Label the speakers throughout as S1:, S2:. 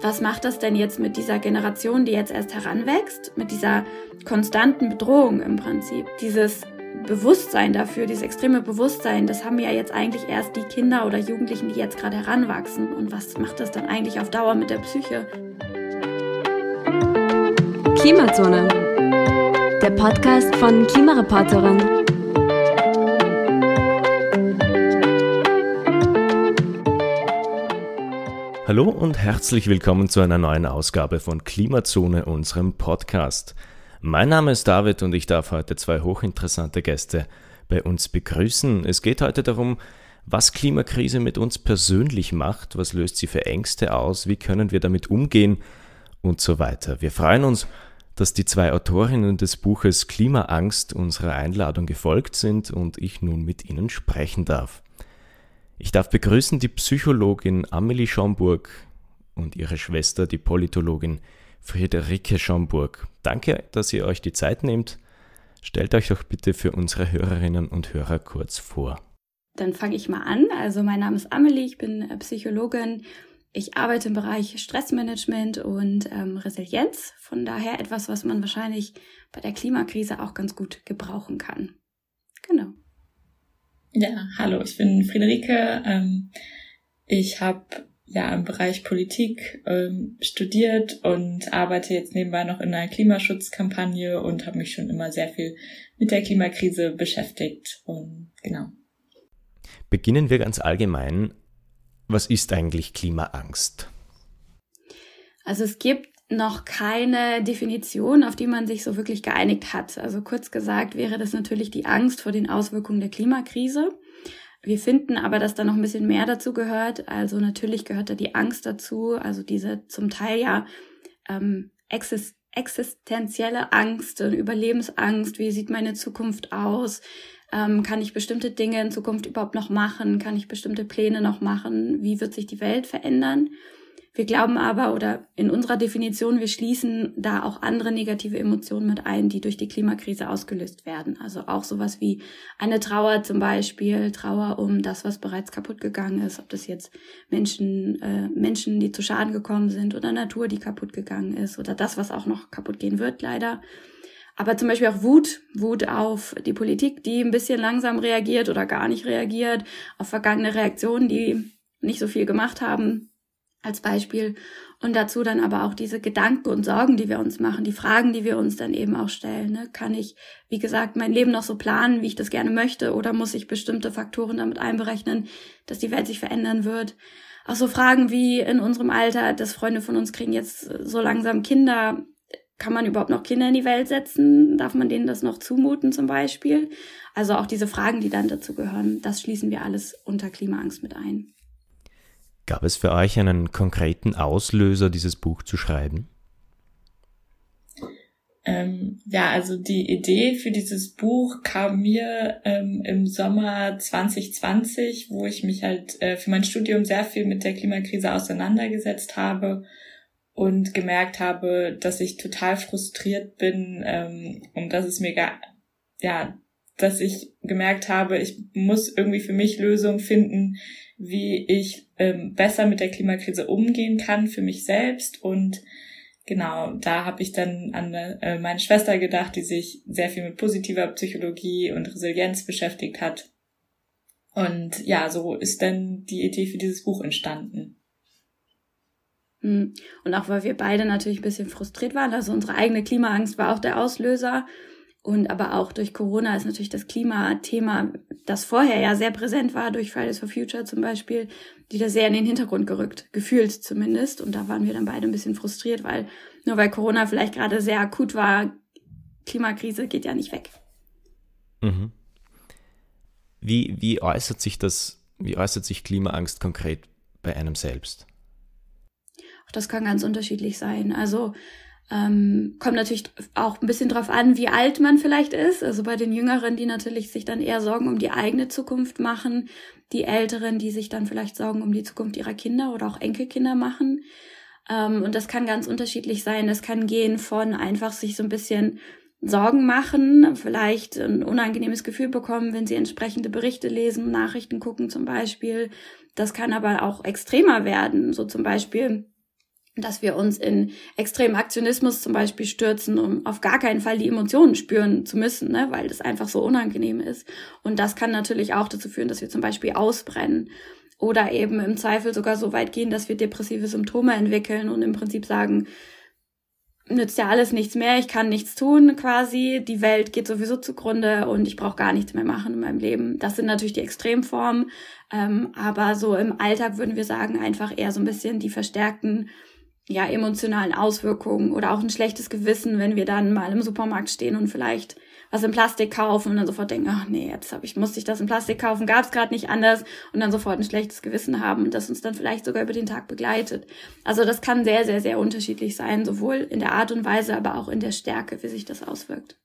S1: was macht das denn jetzt mit dieser Generation, die jetzt erst heranwächst, mit dieser konstanten Bedrohung im Prinzip? Dieses Bewusstsein dafür, dieses extreme Bewusstsein, das haben ja jetzt eigentlich erst die Kinder oder Jugendlichen, die jetzt gerade heranwachsen. Und was macht das dann eigentlich auf Dauer mit der Psyche?
S2: Klimazone, der Podcast von Klimareporterin.
S3: Hallo und herzlich willkommen zu einer neuen Ausgabe von Klimazone, unserem Podcast. Mein Name ist David und ich darf heute zwei hochinteressante Gäste bei uns begrüßen. Es geht heute darum, was Klimakrise mit uns persönlich macht, was löst sie für Ängste aus, wie können wir damit umgehen und so weiter. Wir freuen uns, dass die zwei Autorinnen des Buches Klimaangst unserer Einladung gefolgt sind und ich nun mit ihnen sprechen darf. Ich darf begrüßen die Psychologin Amelie Schomburg und ihre Schwester, die Politologin Friederike Schomburg. Danke, dass ihr euch die Zeit nehmt. Stellt euch doch bitte für unsere Hörerinnen und Hörer kurz vor.
S1: Dann fange ich mal an. Also mein Name ist Amelie, ich bin Psychologin. Ich arbeite im Bereich Stressmanagement und ähm, Resilienz. Von daher etwas, was man wahrscheinlich bei der Klimakrise auch ganz gut gebrauchen kann.
S4: Ja, hallo, ich bin Friederike. Ähm, ich habe ja im Bereich Politik ähm, studiert und arbeite jetzt nebenbei noch in einer Klimaschutzkampagne und habe mich schon immer sehr viel mit der Klimakrise beschäftigt. Und genau.
S3: Beginnen wir ganz allgemein. Was ist eigentlich Klimaangst?
S1: Also es gibt noch keine Definition, auf die man sich so wirklich geeinigt hat. Also kurz gesagt wäre das natürlich die Angst vor den Auswirkungen der Klimakrise. Wir finden aber, dass da noch ein bisschen mehr dazu gehört. Also natürlich gehört da die Angst dazu, also diese zum Teil ja ähm, exist existenzielle Angst und Überlebensangst. Wie sieht meine Zukunft aus? Ähm, kann ich bestimmte Dinge in Zukunft überhaupt noch machen? Kann ich bestimmte Pläne noch machen? Wie wird sich die Welt verändern? Wir glauben aber, oder in unserer Definition, wir schließen da auch andere negative Emotionen mit ein, die durch die Klimakrise ausgelöst werden. Also auch sowas wie eine Trauer zum Beispiel, Trauer um das, was bereits kaputt gegangen ist, ob das jetzt Menschen, äh, Menschen, die zu Schaden gekommen sind oder Natur, die kaputt gegangen ist oder das, was auch noch kaputt gehen wird, leider. Aber zum Beispiel auch Wut, Wut auf die Politik, die ein bisschen langsam reagiert oder gar nicht reagiert, auf vergangene Reaktionen, die nicht so viel gemacht haben als Beispiel. Und dazu dann aber auch diese Gedanken und Sorgen, die wir uns machen, die Fragen, die wir uns dann eben auch stellen. Ne? Kann ich, wie gesagt, mein Leben noch so planen, wie ich das gerne möchte, oder muss ich bestimmte Faktoren damit einberechnen, dass die Welt sich verändern wird? Auch so Fragen wie in unserem Alter, dass Freunde von uns kriegen jetzt so langsam Kinder. Kann man überhaupt noch Kinder in die Welt setzen? Darf man denen das noch zumuten zum Beispiel? Also auch diese Fragen, die dann dazu gehören, das schließen wir alles unter Klimaangst mit ein.
S3: Gab es für euch einen konkreten Auslöser, dieses Buch zu schreiben?
S4: Ähm, ja, also die Idee für dieses Buch kam mir ähm, im Sommer 2020, wo ich mich halt äh, für mein Studium sehr viel mit der Klimakrise auseinandergesetzt habe und gemerkt habe, dass ich total frustriert bin ähm, und dass es mir gar, ja, dass ich gemerkt habe, ich muss irgendwie für mich Lösungen finden, wie ich ähm, besser mit der Klimakrise umgehen kann für mich selbst. Und genau, da habe ich dann an äh, meine Schwester gedacht, die sich sehr viel mit positiver Psychologie und Resilienz beschäftigt hat. Und ja, so ist dann die Idee für dieses Buch entstanden.
S1: Hm. Und auch weil wir beide natürlich ein bisschen frustriert waren, also unsere eigene Klimaangst war auch der Auslöser. Und aber auch durch Corona ist natürlich das Klimathema, das vorher ja sehr präsent war, durch Fridays for Future zum Beispiel, wieder sehr in den Hintergrund gerückt, gefühlt zumindest. Und da waren wir dann beide ein bisschen frustriert, weil nur weil Corona vielleicht gerade sehr akut war, Klimakrise geht ja nicht weg.
S3: Mhm. Wie, wie äußert sich das, wie äußert sich Klimaangst konkret bei einem selbst?
S1: Das kann ganz unterschiedlich sein. Also ähm, kommt natürlich auch ein bisschen drauf an, wie alt man vielleicht ist. Also bei den Jüngeren, die natürlich sich dann eher Sorgen um die eigene Zukunft machen, die Älteren, die sich dann vielleicht Sorgen um die Zukunft ihrer Kinder oder auch Enkelkinder machen. Ähm, und das kann ganz unterschiedlich sein. Das kann gehen von einfach sich so ein bisschen Sorgen machen, vielleicht ein unangenehmes Gefühl bekommen, wenn sie entsprechende Berichte lesen, Nachrichten gucken zum Beispiel. Das kann aber auch extremer werden. So zum Beispiel dass wir uns in extremen Aktionismus zum Beispiel stürzen, um auf gar keinen Fall die Emotionen spüren zu müssen, ne, weil das einfach so unangenehm ist. Und das kann natürlich auch dazu führen, dass wir zum Beispiel ausbrennen oder eben im Zweifel sogar so weit gehen, dass wir depressive Symptome entwickeln und im Prinzip sagen, nützt ja alles nichts mehr, ich kann nichts tun quasi, die Welt geht sowieso zugrunde und ich brauche gar nichts mehr machen in meinem Leben. Das sind natürlich die Extremformen, ähm, aber so im Alltag würden wir sagen, einfach eher so ein bisschen die verstärkten ja, emotionalen Auswirkungen oder auch ein schlechtes Gewissen, wenn wir dann mal im Supermarkt stehen und vielleicht was in Plastik kaufen und dann sofort denken, ach nee, jetzt hab ich, musste ich das in Plastik kaufen, gab es gerade nicht anders und dann sofort ein schlechtes Gewissen haben und das uns dann vielleicht sogar über den Tag begleitet. Also das kann sehr, sehr, sehr unterschiedlich sein, sowohl in der Art und Weise, aber auch in der Stärke, wie sich das auswirkt.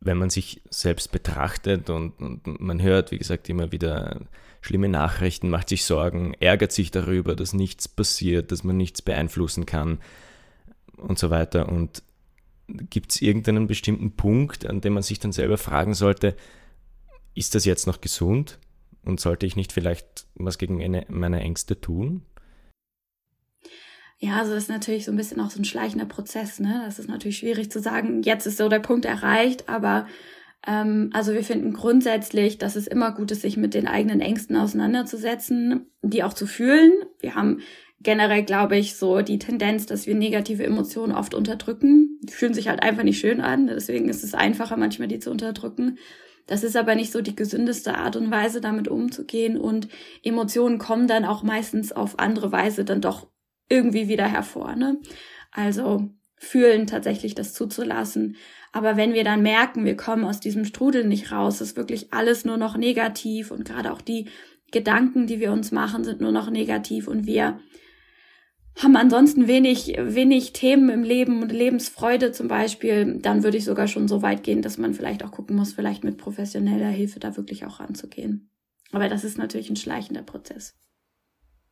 S3: Wenn man sich selbst betrachtet und, und man hört, wie gesagt, immer wieder schlimme Nachrichten, macht sich Sorgen, ärgert sich darüber, dass nichts passiert, dass man nichts beeinflussen kann und so weiter. Und gibt es irgendeinen bestimmten Punkt, an dem man sich dann selber fragen sollte, ist das jetzt noch gesund und sollte ich nicht vielleicht was gegen meine, meine Ängste tun?
S1: Ja, also das ist natürlich so ein bisschen auch so ein schleichender Prozess, ne? Das ist natürlich schwierig zu sagen, jetzt ist so der Punkt erreicht, aber also wir finden grundsätzlich, dass es immer gut ist, sich mit den eigenen Ängsten auseinanderzusetzen, die auch zu fühlen. Wir haben generell, glaube ich, so die Tendenz, dass wir negative Emotionen oft unterdrücken. Die fühlen sich halt einfach nicht schön an. Deswegen ist es einfacher, manchmal die zu unterdrücken. Das ist aber nicht so die gesündeste Art und Weise, damit umzugehen. Und Emotionen kommen dann auch meistens auf andere Weise dann doch irgendwie wieder hervor. Ne? Also fühlen tatsächlich das zuzulassen. Aber wenn wir dann merken, wir kommen aus diesem Strudel nicht raus, ist wirklich alles nur noch negativ und gerade auch die Gedanken, die wir uns machen, sind nur noch negativ und wir haben ansonsten wenig, wenig Themen im Leben und Lebensfreude zum Beispiel, dann würde ich sogar schon so weit gehen, dass man vielleicht auch gucken muss, vielleicht mit professioneller Hilfe da wirklich auch ranzugehen. Aber das ist natürlich ein schleichender Prozess.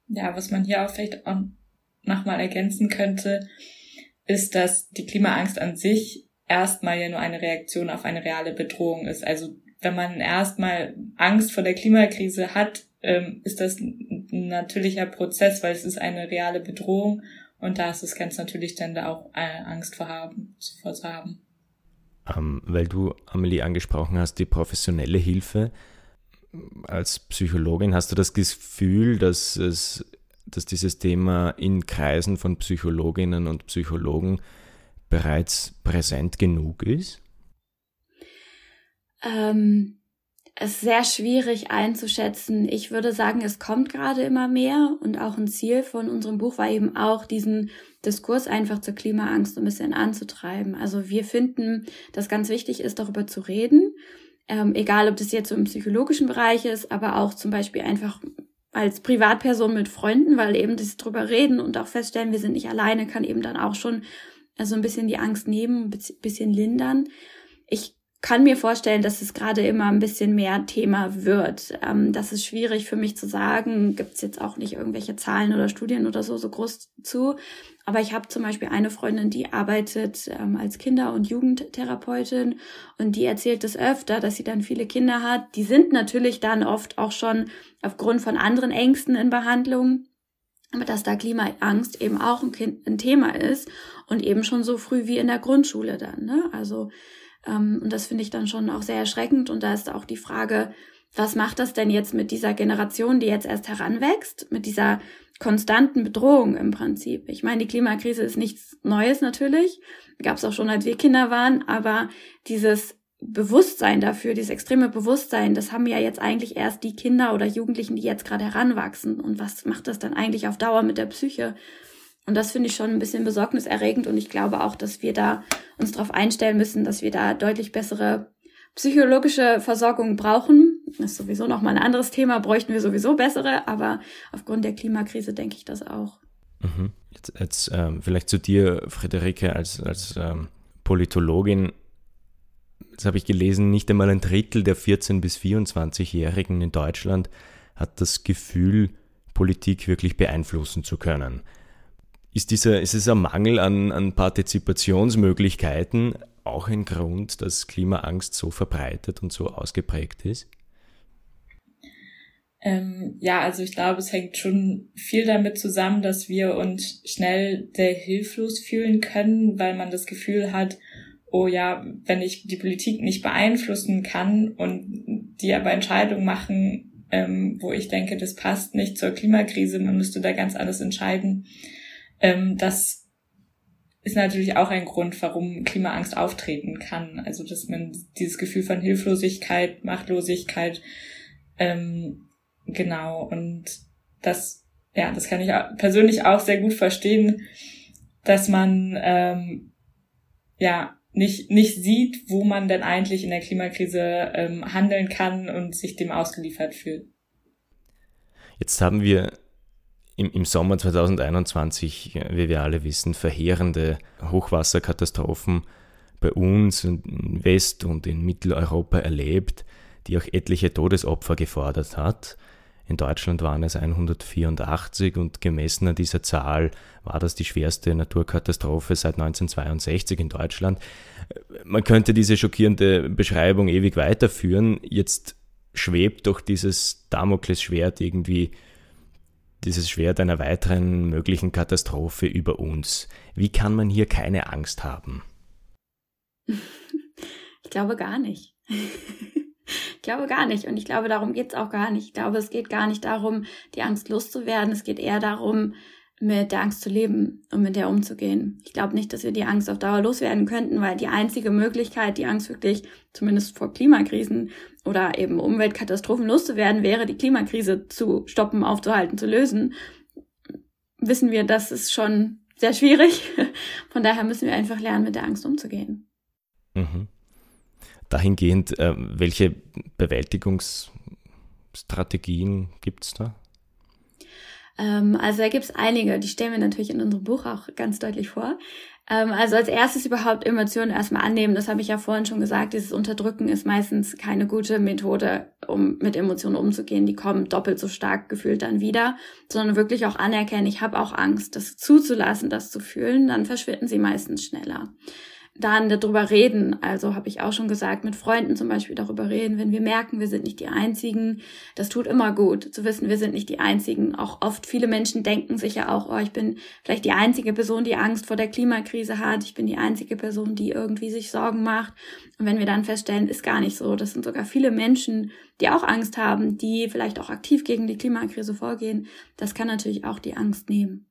S4: Ja, was man hier auch vielleicht auch nochmal ergänzen könnte, ist, dass die Klimaangst an sich erstmal ja nur eine Reaktion auf eine reale Bedrohung ist. Also wenn man erstmal Angst vor der Klimakrise hat, ähm, ist das ein natürlicher Prozess, weil es ist eine reale Bedrohung und da ist es ganz natürlich dann da auch äh, Angst vor haben, vor zu haben.
S3: Ähm, weil du, Amelie, angesprochen hast, die professionelle Hilfe. Als Psychologin hast du das Gefühl, dass es dass dieses Thema in Kreisen von Psychologinnen und Psychologen bereits präsent genug ist?
S1: Ähm, es ist sehr schwierig einzuschätzen. Ich würde sagen, es kommt gerade immer mehr und auch ein Ziel von unserem Buch war eben auch, diesen Diskurs einfach zur Klimaangst ein bisschen anzutreiben. Also wir finden, dass ganz wichtig ist, darüber zu reden. Ähm, egal, ob das jetzt so im psychologischen Bereich ist, aber auch zum Beispiel einfach als Privatperson mit Freunden, weil eben das drüber reden und auch feststellen, wir sind nicht alleine, kann eben dann auch schon so ein bisschen die Angst nehmen, ein bisschen lindern. Ich kann mir vorstellen, dass es gerade immer ein bisschen mehr Thema wird. Ähm, das ist schwierig für mich zu sagen. Gibt es jetzt auch nicht irgendwelche Zahlen oder Studien oder so so groß zu. Aber ich habe zum Beispiel eine Freundin, die arbeitet ähm, als Kinder- und Jugendtherapeutin und die erzählt es öfter, dass sie dann viele Kinder hat. Die sind natürlich dann oft auch schon aufgrund von anderen Ängsten in Behandlung. Aber dass da Klimaangst eben auch ein, kind, ein Thema ist und eben schon so früh wie in der Grundschule dann. Ne? Also ähm, und das finde ich dann schon auch sehr erschreckend. Und da ist auch die Frage, was macht das denn jetzt mit dieser Generation, die jetzt erst heranwächst, mit dieser konstanten Bedrohung im Prinzip. Ich meine, die Klimakrise ist nichts Neues natürlich, gab es auch schon, als wir Kinder waren, aber dieses Bewusstsein dafür, dieses extreme Bewusstsein, das haben ja jetzt eigentlich erst die Kinder oder Jugendlichen, die jetzt gerade heranwachsen. Und was macht das dann eigentlich auf Dauer mit der Psyche? Und das finde ich schon ein bisschen besorgniserregend und ich glaube auch, dass wir da uns darauf einstellen müssen, dass wir da deutlich bessere psychologische Versorgung brauchen. Das ist sowieso nochmal ein anderes Thema, bräuchten wir sowieso bessere, aber aufgrund der Klimakrise denke ich das auch.
S3: Mhm. Jetzt, jetzt ähm, vielleicht zu dir, Friederike, als, als ähm, Politologin. Jetzt habe ich gelesen, nicht einmal ein Drittel der 14- bis 24-Jährigen in Deutschland hat das Gefühl, Politik wirklich beeinflussen zu können. Ist, dieser, ist es ein Mangel an, an Partizipationsmöglichkeiten auch ein Grund, dass Klimaangst so verbreitet und so ausgeprägt ist?
S4: Ähm, ja, also ich glaube, es hängt schon viel damit zusammen, dass wir uns schnell sehr hilflos fühlen können, weil man das Gefühl hat, oh ja, wenn ich die Politik nicht beeinflussen kann und die aber Entscheidungen machen, ähm, wo ich denke, das passt nicht zur Klimakrise, man müsste da ganz anders entscheiden, ähm, das ist natürlich auch ein Grund, warum Klimaangst auftreten kann. Also dass man dieses Gefühl von Hilflosigkeit, Machtlosigkeit ähm, Genau, und das, ja, das kann ich persönlich auch sehr gut verstehen, dass man ähm, ja nicht, nicht sieht, wo man denn eigentlich in der Klimakrise ähm, handeln kann und sich dem ausgeliefert fühlt.
S3: Jetzt haben wir im, im Sommer 2021, wie wir alle wissen, verheerende Hochwasserkatastrophen bei uns in West- und in Mitteleuropa erlebt, die auch etliche Todesopfer gefordert hat. In Deutschland waren es 184 und gemessen an dieser Zahl war das die schwerste Naturkatastrophe seit 1962 in Deutschland. Man könnte diese schockierende Beschreibung ewig weiterführen. Jetzt schwebt doch dieses Damoklesschwert irgendwie, dieses Schwert einer weiteren möglichen Katastrophe über uns. Wie kann man hier keine Angst haben?
S1: Ich glaube gar nicht. Ich glaube gar nicht. Und ich glaube, darum geht's auch gar nicht. Ich glaube, es geht gar nicht darum, die Angst loszuwerden. Es geht eher darum, mit der Angst zu leben und mit der umzugehen. Ich glaube nicht, dass wir die Angst auf Dauer loswerden könnten, weil die einzige Möglichkeit, die Angst wirklich, zumindest vor Klimakrisen oder eben Umweltkatastrophen loszuwerden, wäre, die Klimakrise zu stoppen, aufzuhalten, zu lösen. Wissen wir, das ist schon sehr schwierig. Von daher müssen wir einfach lernen, mit der Angst umzugehen.
S3: Mhm dahingehend, äh, welche Bewältigungsstrategien gibt es da?
S1: Ähm, also da gibt es einige, die stellen wir natürlich in unserem Buch auch ganz deutlich vor. Ähm, also als erstes überhaupt Emotionen erstmal annehmen, das habe ich ja vorhin schon gesagt, dieses Unterdrücken ist meistens keine gute Methode, um mit Emotionen umzugehen. Die kommen doppelt so stark gefühlt dann wieder, sondern wirklich auch anerkennen, ich habe auch Angst, das zuzulassen, das zu fühlen, dann verschwinden sie meistens schneller dann darüber reden. Also habe ich auch schon gesagt, mit Freunden zum Beispiel darüber reden, wenn wir merken, wir sind nicht die Einzigen. Das tut immer gut, zu wissen, wir sind nicht die Einzigen. Auch oft viele Menschen denken sich ja auch, oh, ich bin vielleicht die einzige Person, die Angst vor der Klimakrise hat. Ich bin die einzige Person, die irgendwie sich Sorgen macht. Und wenn wir dann feststellen, ist gar nicht so. Das sind sogar viele Menschen, die auch Angst haben, die vielleicht auch aktiv gegen die Klimakrise vorgehen. Das kann natürlich auch die Angst nehmen.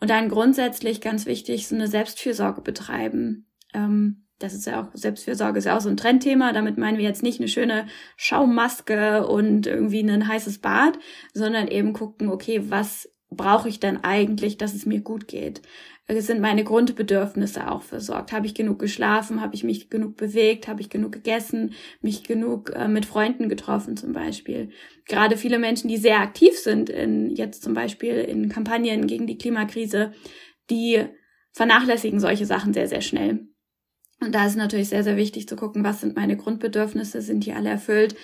S1: Und dann grundsätzlich ganz wichtig, so eine Selbstfürsorge betreiben ähm, das ist ja auch, Selbstfürsorge ist ja auch so ein Trendthema. Damit meinen wir jetzt nicht eine schöne Schaummaske und irgendwie ein heißes Bad, sondern eben gucken, okay, was brauche ich denn eigentlich, dass es mir gut geht? Sind meine Grundbedürfnisse auch versorgt. Habe ich genug geschlafen? Habe ich mich genug bewegt? Habe ich genug gegessen? Mich genug äh, mit Freunden getroffen zum Beispiel? Gerade viele Menschen, die sehr aktiv sind, in, jetzt zum Beispiel in Kampagnen gegen die Klimakrise, die vernachlässigen solche Sachen sehr, sehr schnell. Und da ist natürlich sehr, sehr wichtig zu gucken, was sind meine Grundbedürfnisse, sind die alle erfüllt.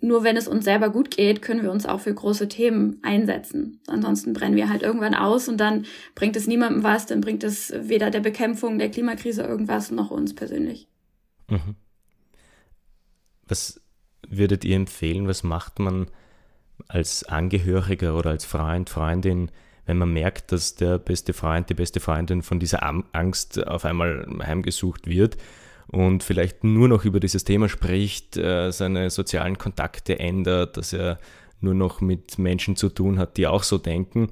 S1: Nur wenn es uns selber gut geht, können wir uns auch für große Themen einsetzen. Ansonsten brennen wir halt irgendwann aus und dann bringt es niemandem was, dann bringt es weder der Bekämpfung der Klimakrise irgendwas noch uns persönlich. Mhm.
S3: Was würdet ihr empfehlen? Was macht man als Angehöriger oder als Freund, Freundin, wenn man merkt, dass der beste Freund, die beste Freundin von dieser Angst auf einmal heimgesucht wird und vielleicht nur noch über dieses Thema spricht, äh, seine sozialen Kontakte ändert, dass er nur noch mit Menschen zu tun hat, die auch so denken.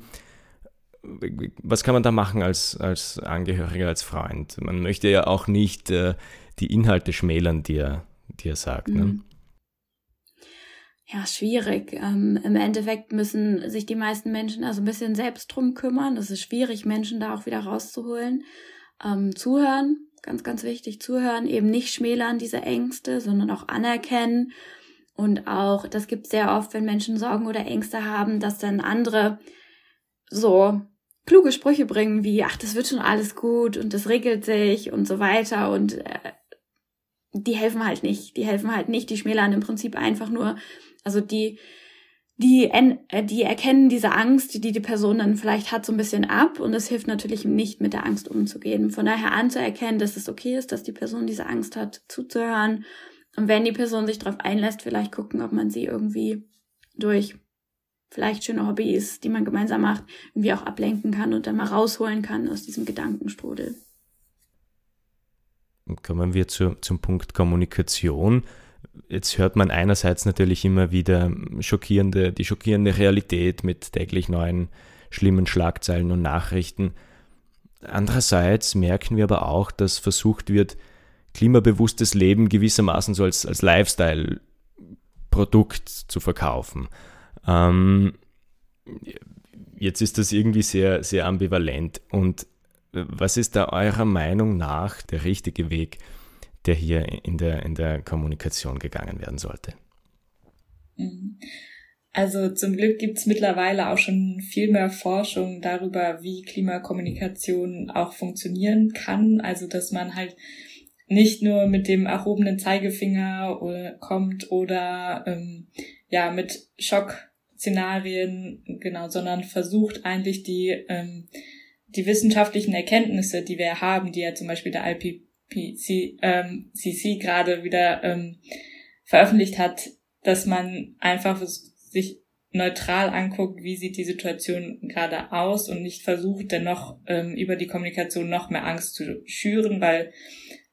S3: Was kann man da machen als, als Angehöriger, als Freund? Man möchte ja auch nicht äh, die Inhalte schmälern, die er, die er sagt. Ne? Mhm. Ne?
S1: Ja, schwierig. Ähm, Im Endeffekt müssen sich die meisten Menschen also ein bisschen selbst drum kümmern. Es ist schwierig, Menschen da auch wieder rauszuholen. Ähm, zuhören, ganz, ganz wichtig, zuhören, eben nicht schmälern diese Ängste, sondern auch anerkennen. Und auch, das gibt sehr oft, wenn Menschen Sorgen oder Ängste haben, dass dann andere so kluge Sprüche bringen wie, ach, das wird schon alles gut und das regelt sich und so weiter und äh, die helfen halt nicht. Die helfen halt nicht. Die schmälern im Prinzip einfach nur also die, die, äh, die erkennen diese Angst, die die Person dann vielleicht hat, so ein bisschen ab und es hilft natürlich nicht, mit der Angst umzugehen. Von daher anzuerkennen, dass es okay ist, dass die Person diese Angst hat, zuzuhören. Und wenn die Person sich darauf einlässt, vielleicht gucken, ob man sie irgendwie durch vielleicht schöne Hobbys, die man gemeinsam macht, irgendwie auch ablenken kann und dann mal rausholen kann aus diesem Gedankenstrudel.
S3: Kommen wir zu, zum Punkt Kommunikation. Jetzt hört man einerseits natürlich immer wieder schockierende, die schockierende Realität mit täglich neuen schlimmen Schlagzeilen und Nachrichten. Andererseits merken wir aber auch, dass versucht wird, klimabewusstes Leben gewissermaßen so als, als Lifestyle-Produkt zu verkaufen. Ähm, jetzt ist das irgendwie sehr, sehr ambivalent. Und was ist da eurer Meinung nach der richtige Weg, der hier in der, in der Kommunikation gegangen werden sollte?
S4: Mhm. Also zum Glück gibt's mittlerweile auch schon viel mehr Forschung darüber, wie Klimakommunikation auch funktionieren kann. Also dass man halt nicht nur mit dem erhobenen Zeigefinger kommt oder ähm, ja mit Schockszenarien, genau, sondern versucht eigentlich die ähm, die wissenschaftlichen Erkenntnisse, die wir haben, die ja zum Beispiel der IPCC ähm, CC gerade wieder ähm, veröffentlicht hat, dass man einfach sich neutral anguckt, wie sieht die Situation gerade aus und nicht versucht, dennoch ähm, über die Kommunikation noch mehr Angst zu schüren, weil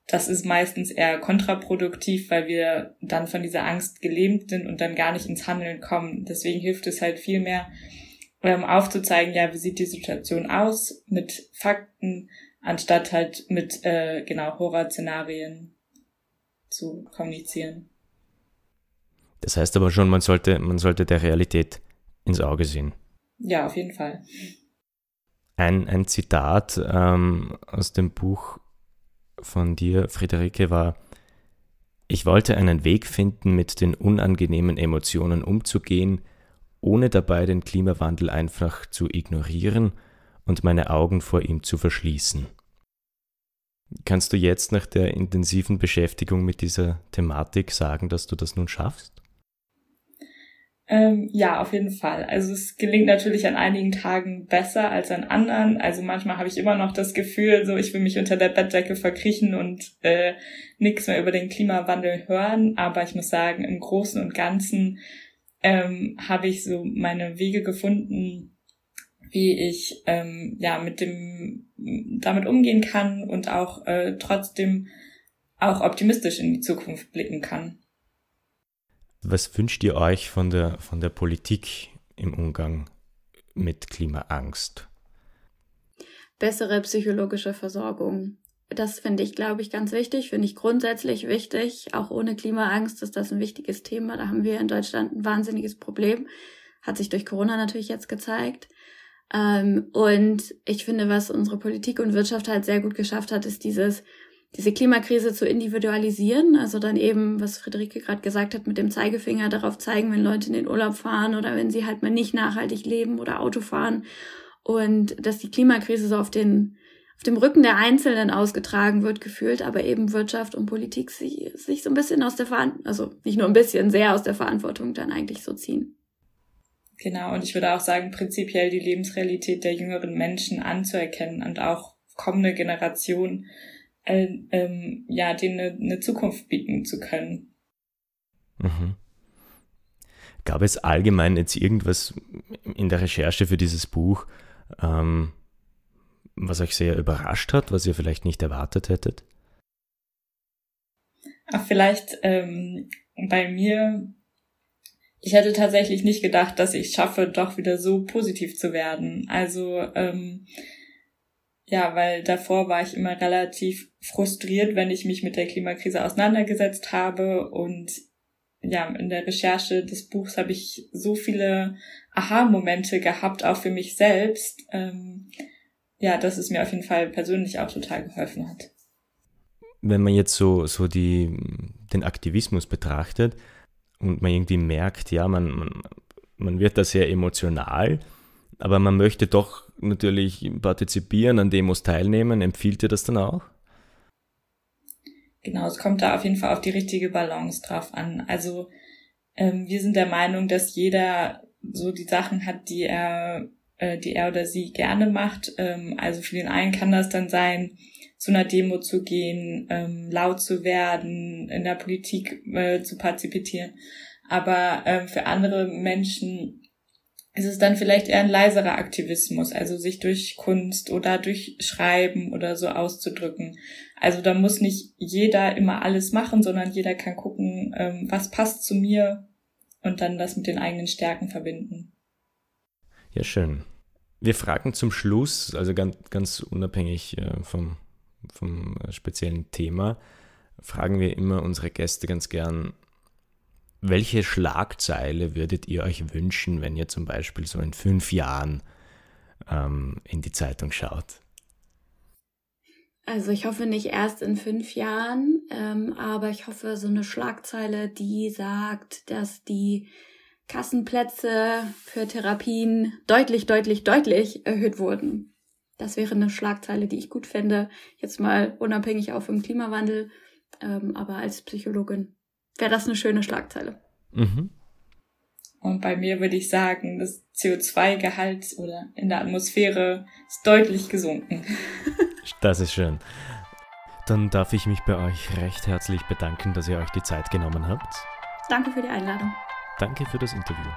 S4: das ist meistens eher kontraproduktiv, weil wir dann von dieser Angst gelähmt sind und dann gar nicht ins Handeln kommen. Deswegen hilft es halt viel mehr, ähm, aufzuzeigen, ja, wie sieht die Situation aus mit Fakten, anstatt halt mit äh, genau Horrorszenarien zu kommunizieren.
S3: Das heißt aber schon, man sollte, man sollte der Realität ins Auge sehen.
S4: Ja, auf jeden Fall.
S3: Ein, ein Zitat ähm, aus dem Buch von dir, Friederike, war, ich wollte einen Weg finden, mit den unangenehmen Emotionen umzugehen, ohne dabei den Klimawandel einfach zu ignorieren und meine Augen vor ihm zu verschließen. Kannst du jetzt nach der intensiven Beschäftigung mit dieser Thematik sagen, dass du das nun schaffst?
S4: Ähm, ja, auf jeden Fall. Also es gelingt natürlich an einigen Tagen besser als an anderen. Also manchmal habe ich immer noch das Gefühl, so ich will mich unter der Bettdecke verkriechen und äh, nichts mehr über den Klimawandel hören. Aber ich muss sagen, im Großen und Ganzen ähm, habe ich so meine Wege gefunden, wie ich ähm, ja mit dem damit umgehen kann und auch äh, trotzdem auch optimistisch in die Zukunft blicken kann.
S3: Was wünscht ihr euch von der, von der Politik im Umgang mit Klimaangst?
S1: Bessere psychologische Versorgung. Das finde ich, glaube ich, ganz wichtig, finde ich grundsätzlich wichtig. Auch ohne Klimaangst ist das ein wichtiges Thema. Da haben wir in Deutschland ein wahnsinniges Problem. Hat sich durch Corona natürlich jetzt gezeigt. Ähm, und ich finde, was unsere Politik und Wirtschaft halt sehr gut geschafft hat, ist dieses diese Klimakrise zu individualisieren, also dann eben, was Friederike gerade gesagt hat, mit dem Zeigefinger darauf zeigen, wenn Leute in den Urlaub fahren oder wenn sie halt mal nicht nachhaltig leben oder Auto fahren und dass die Klimakrise so auf den auf dem Rücken der Einzelnen ausgetragen wird, gefühlt, aber eben Wirtschaft und Politik sich, sich so ein bisschen aus der Verantwortung, also nicht nur ein bisschen, sehr aus der Verantwortung dann eigentlich so ziehen.
S4: Genau, und ich würde auch sagen, prinzipiell die Lebensrealität der jüngeren Menschen anzuerkennen und auch kommende Generationen äh, ähm, ja, denen eine, eine Zukunft bieten zu können.
S3: Mhm. Gab es allgemein jetzt irgendwas in der Recherche für dieses Buch, ähm, was euch sehr überrascht hat, was ihr vielleicht nicht erwartet hättet?
S4: Ach, vielleicht ähm, bei mir, ich hätte tatsächlich nicht gedacht, dass ich schaffe, doch wieder so positiv zu werden. Also ähm, ja, weil davor war ich immer relativ frustriert, wenn ich mich mit der Klimakrise auseinandergesetzt habe und ja, in der Recherche des Buchs habe ich so viele Aha-Momente gehabt, auch für mich selbst, ähm, ja, dass es mir auf jeden Fall persönlich auch total geholfen hat.
S3: Wenn man jetzt so, so die, den Aktivismus betrachtet und man irgendwie merkt, ja, man, man, man wird da sehr emotional, aber man möchte doch natürlich partizipieren, an Demos teilnehmen. Empfiehlt ihr das dann auch?
S4: Genau, es kommt da auf jeden Fall auf die richtige Balance drauf an. Also ähm, wir sind der Meinung, dass jeder so die Sachen hat, die er, äh, die er oder sie gerne macht. Ähm, also für den einen kann das dann sein, zu einer Demo zu gehen, ähm, laut zu werden, in der Politik äh, zu partizipieren. Aber ähm, für andere Menschen es ist dann vielleicht eher ein leiserer Aktivismus, also sich durch Kunst oder durch Schreiben oder so auszudrücken. Also da muss nicht jeder immer alles machen, sondern jeder kann gucken, ähm, was passt zu mir und dann das mit den eigenen Stärken verbinden.
S3: Ja, schön. Wir fragen zum Schluss, also ganz, ganz unabhängig äh, vom, vom speziellen Thema, fragen wir immer unsere Gäste ganz gern, welche Schlagzeile würdet ihr euch wünschen, wenn ihr zum Beispiel so in fünf Jahren ähm, in die Zeitung schaut?
S1: Also ich hoffe nicht erst in fünf Jahren, ähm, aber ich hoffe so eine Schlagzeile, die sagt, dass die Kassenplätze für Therapien deutlich, deutlich, deutlich erhöht wurden. Das wäre eine Schlagzeile, die ich gut fände. Jetzt mal unabhängig auch vom Klimawandel, ähm, aber als Psychologin wäre das eine schöne Schlagzeile. Mhm.
S4: Und bei mir würde ich sagen, das CO2-Gehalt oder in der Atmosphäre ist deutlich gesunken.
S3: Das ist schön. Dann darf ich mich bei euch recht herzlich bedanken, dass ihr euch die Zeit genommen habt.
S1: Danke für die Einladung.
S3: Danke für das Interview.